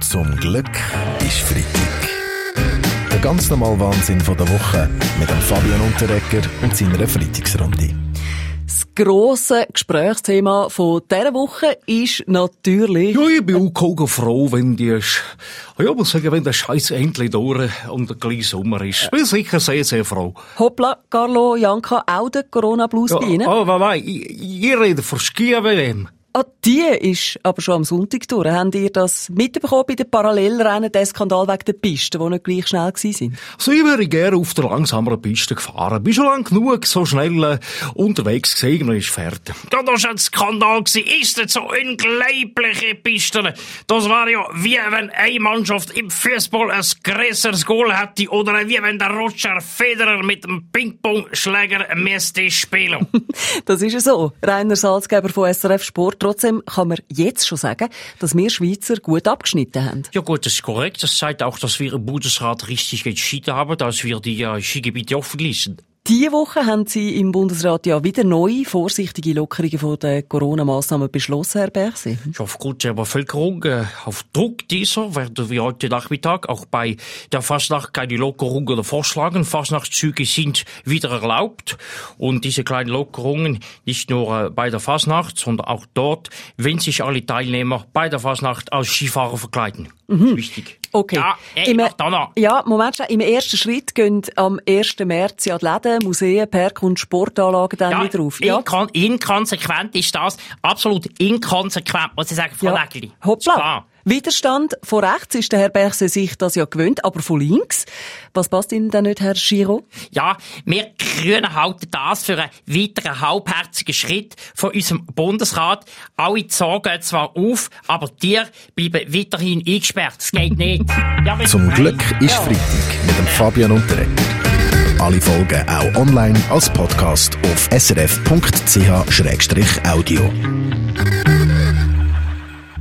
Zum Glück ist Freitag. Der ganz normale Wahnsinn von der Woche mit dem Fabian Unterrecker und seiner Freitagsrunde. Das grosse Gesprächsthema von dieser Woche ist natürlich... Ja, ich bin auch froh, wenn die, ja, muss sagen, wenn der Scheiß endlich durch und gleich Sommer ist. Ich bin sicher sehr, sehr froh. Hoppla, Carlo, Janka, auch der Corona-Blues Ja, bei Ihnen? oh, nein, ich, ich rede von Ski-WM. Ah, die ist aber schon am Sonntag durch. Habt ihr das mitbekommen bei den Parallelrennen, der Skandal wegen der Pisten, die nicht gleich schnell waren? Also ich wäre gerne auf der langsameren Piste gefahren. Bin schon lang genug so schnell äh, unterwegs gewesen und ist fertig. Ja, das war ein Skandal. gewesen. Ist das so unglaubliche Pisten? Das war ja wie wenn eine Mannschaft im Fußball ein größeres Goal hätte oder wie wenn der Roger Federer mit dem Ping-Pong-Schläger müsste spielen. Das ist ja so. Rainer Salzgeber von SRF Sport. Trotzdem kann man jetzt schon sagen, dass wir Schweizer gut abgeschnitten haben. Ja gut, das ist korrekt. Das zeigt auch, dass wir im Bundesrat richtig entschieden haben, dass wir die äh, Skigebiete offen ließen. Diese Woche haben Sie im Bundesrat ja wieder neue, vorsichtige Lockerungen von den Corona-Massnahmen beschlossen, Herr Berse. Aufgrund der Bevölkerung, äh, auf Druck dieser, werden wir heute Nachmittag auch bei der Fastnacht keine Lockerungen vorschlagen. Fastnachtszüge sind wieder erlaubt. Und diese kleinen Lockerungen, nicht nur äh, bei der Fastnacht, sondern auch dort, wenn sich alle Teilnehmer bei der Fastnacht als Skifahrer verkleiden. Wichtig. Okay. Ja, ey, Im- noch. Ja, Moment schon. Im ersten Schritt gehen am 1. März ja die Läden, Museen, Park und Sportanlagen dann wieder auf. Ja, inkon inkonsequent ist das. Absolut inkonsequent, muss ich sagen, Frau ja. Nägeli. Ist Hoppla. Widerstand von rechts ist der Herr Berse sich das ja gewöhnt, aber von links. Was passt Ihnen denn nicht, Herr Giro? Ja, wir Grünen halten das für einen weiteren halbherzigen Schritt von unserem Bundesrat. Alle Sorgen zwar auf, aber die bleiben weiterhin eingesperrt. Das geht nicht. Ja, Zum Glück ist Freitag mit dem Fabian Unterrecker. Alle Folgen auch online als Podcast auf srf.ch-audio.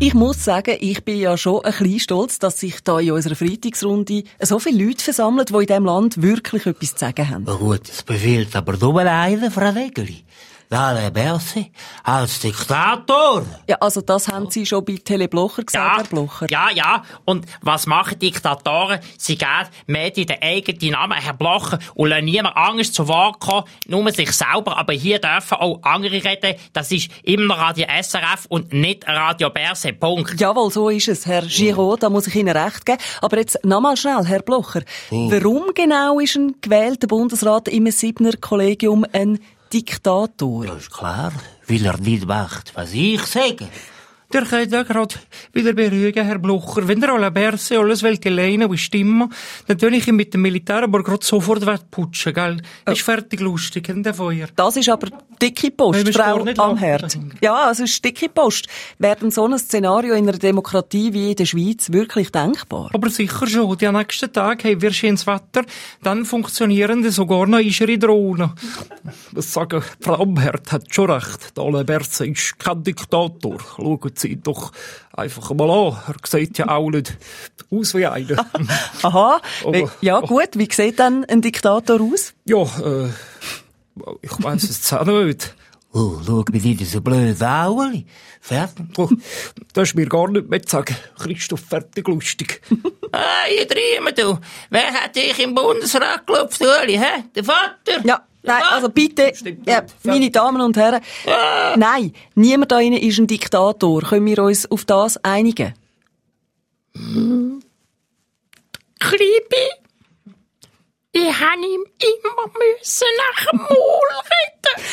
Ich muss sagen, ich bin ja schon ein bisschen stolz, dass sich da in unserer Freitagsrunde so viele Leute versammeln, die in diesem Land wirklich etwas zu sagen haben. Na gut, es befiehlt aber nur einer, Frau Nägeli. Dale Berse als Diktator. Ja, also das haben Sie schon bei Tele Blocher gesagt, Herr Blocher. Ja, ja. Und was machen Diktatoren? Sie geben Medien den eigenen Namen, Herr Blocher, und lassen niemand Angst zu Wort kommen, nur sich selber. Aber hier dürfen auch andere reden. Das ist immer Radio SRF und nicht Radio Berse. Punkt. Jawohl, so ist es, Herr Giraud, da muss ich Ihnen recht geben. Aber jetzt nochmal schnell, Herr Blocher. Warum genau ist ein gewählter Bundesrat im Siebner Kollegium ein Diktator? Ja, ist klar, weil er nicht macht, was ich sage. Der könnt ja gerade wieder beruhigen, Herr Blocher. Wenn der alle Berse alles will alleine bestimmen, dann tue ich ihn mit dem Militär aber gerade sofort wegputschen, gell? Ist fertig lustig, in der Feuer. Das ist aber dicke Post, Nein, wir Frau Amherd. Ja, es ist dicke Post. Wäre denn so ein Szenario in einer Demokratie wie in der Schweiz wirklich denkbar? Aber sicher schon. Die nächsten Tage haben wir schönes Wetter, dann funktionieren die sogar noch unsere Drohnen. Was sagen, Frau Amherd hat schon recht. Der Alain Berset ist kein Diktator. Schauen Ihn doch einfach mal an. Er sieht ja auch nicht aus wie einer. Aha, Aber- ja gut, wie sieht dann ein Diktator aus? ja, äh, ich weiss es auch nicht. Oh, schau mir wieder so blöd an, Fertig. Oh, das ist mir gar nicht mehr zu sagen. Christoph, fertig lustig. Ah, ihr Träume, du. Wer hat dich im Bundesrat geklopft, Uli, hä? Der Vater? Ja, nein, Vater? also bitte, ja, meine Damen und Herren, nein, niemand da ist ein Diktator. Können wir uns auf das einigen? Kribi? Ich han ihm immer müssen nach dem Maul reden.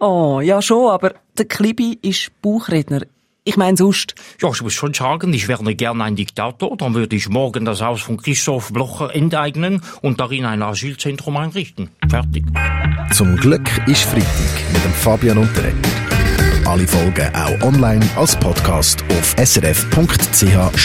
Oh, ja schon, aber der Klibi ist Bauchredner. Ich meine sonst. Ja, ich muss schon sagen, ich wäre gerne ein Diktator. Dann würde ich morgen das Haus von Christoph Blocher enteignen und darin ein Asylzentrum einrichten. Fertig. Zum Glück ist Freitag mit dem Fabian Unterrecker. Alle Folgen auch online als Podcast auf srf.ch-audio.